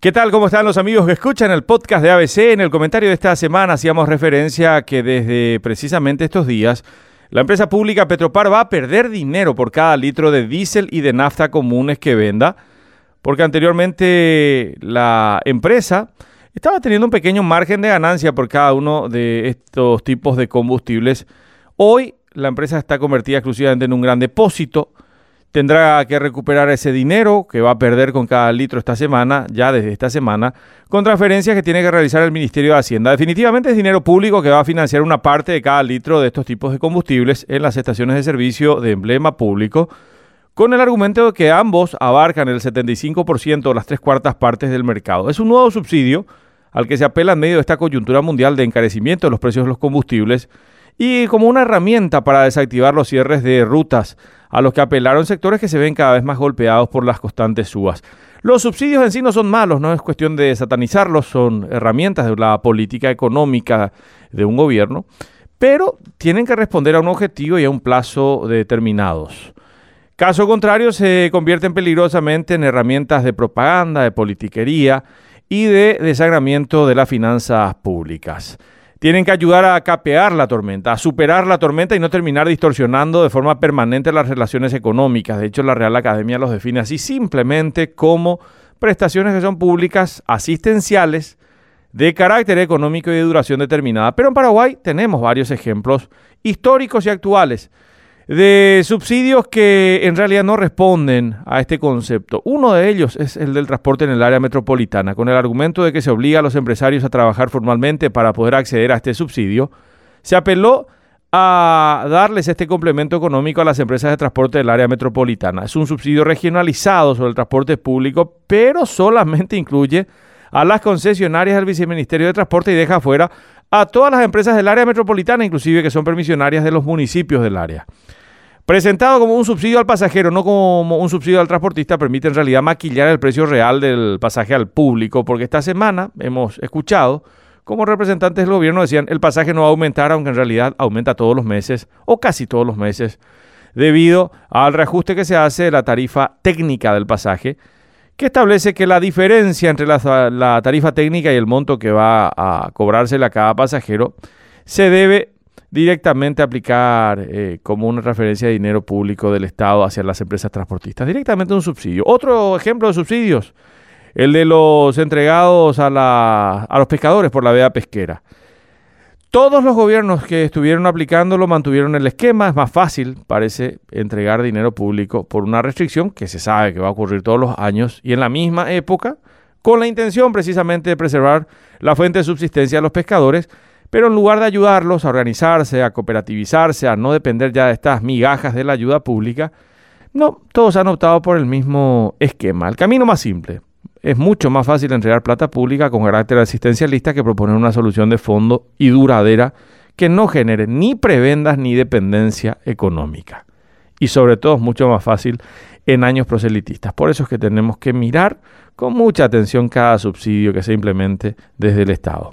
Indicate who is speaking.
Speaker 1: ¿Qué tal? ¿Cómo están los amigos que escuchan el podcast de ABC? En el comentario de esta semana hacíamos referencia a que desde precisamente estos días la empresa pública Petropar va a perder dinero por cada litro de diésel y de nafta comunes que venda, porque anteriormente la empresa estaba teniendo un pequeño margen de ganancia por cada uno de estos tipos de combustibles. Hoy la empresa está convertida exclusivamente en un gran depósito tendrá que recuperar ese dinero que va a perder con cada litro esta semana, ya desde esta semana, con transferencias que tiene que realizar el Ministerio de Hacienda. Definitivamente es dinero público que va a financiar una parte de cada litro de estos tipos de combustibles en las estaciones de servicio de emblema público, con el argumento de que ambos abarcan el 75% o las tres cuartas partes del mercado. Es un nuevo subsidio al que se apela en medio de esta coyuntura mundial de encarecimiento de los precios de los combustibles y como una herramienta para desactivar los cierres de rutas a los que apelaron sectores que se ven cada vez más golpeados por las constantes subas. Los subsidios en sí no son malos, no es cuestión de satanizarlos, son herramientas de la política económica de un gobierno, pero tienen que responder a un objetivo y a un plazo determinados. Caso contrario, se convierten peligrosamente en herramientas de propaganda, de politiquería y de desagramiento de las finanzas públicas tienen que ayudar a capear la tormenta, a superar la tormenta y no terminar distorsionando de forma permanente las relaciones económicas. De hecho, la Real Academia los define así simplemente como prestaciones que son públicas, asistenciales, de carácter económico y de duración determinada. Pero en Paraguay tenemos varios ejemplos históricos y actuales de subsidios que en realidad no responden a este concepto. Uno de ellos es el del transporte en el área metropolitana, con el argumento de que se obliga a los empresarios a trabajar formalmente para poder acceder a este subsidio. Se apeló a darles este complemento económico a las empresas de transporte del área metropolitana. Es un subsidio regionalizado sobre el transporte público, pero solamente incluye a las concesionarias del Viceministerio de Transporte y deja fuera a todas las empresas del área metropolitana, inclusive que son permisionarias de los municipios del área. Presentado como un subsidio al pasajero, no como un subsidio al transportista, permite en realidad maquillar el precio real del pasaje al público, porque esta semana hemos escuchado como representantes del gobierno decían el pasaje no va a aumentar, aunque en realidad aumenta todos los meses o casi todos los meses, debido al reajuste que se hace de la tarifa técnica del pasaje, que establece que la diferencia entre la, tarifa técnica y el monto que va a cobrársele a cada pasajero se debe directamente aplicar eh, como una referencia de dinero público del Estado hacia las empresas transportistas, directamente un subsidio. Otro ejemplo de subsidios, el de los entregados a, la, a los pescadores por la veda pesquera. Todos los gobiernos que estuvieron aplicándolo mantuvieron el esquema. Es más fácil, parece, entregar dinero público por una restricción que se sabe que va a ocurrir todos los años y en la misma época, con la intención precisamente de preservar la fuente de subsistencia de los pescadores, pero en lugar de ayudarlos a organizarse, a cooperativizarse, a no depender ya de estas migajas de la ayuda pública, no, todos han optado por el mismo esquema. El camino más simple. Es mucho más fácil entregar plata pública con carácter asistencialista que proponer una solución de fondo y duradera que no genere ni prebendas ni dependencia económica. Y sobre todo es mucho más fácil en años proselitistas. Por eso es que tenemos que mirar con mucha atención cada subsidio que se implemente desde el Estado.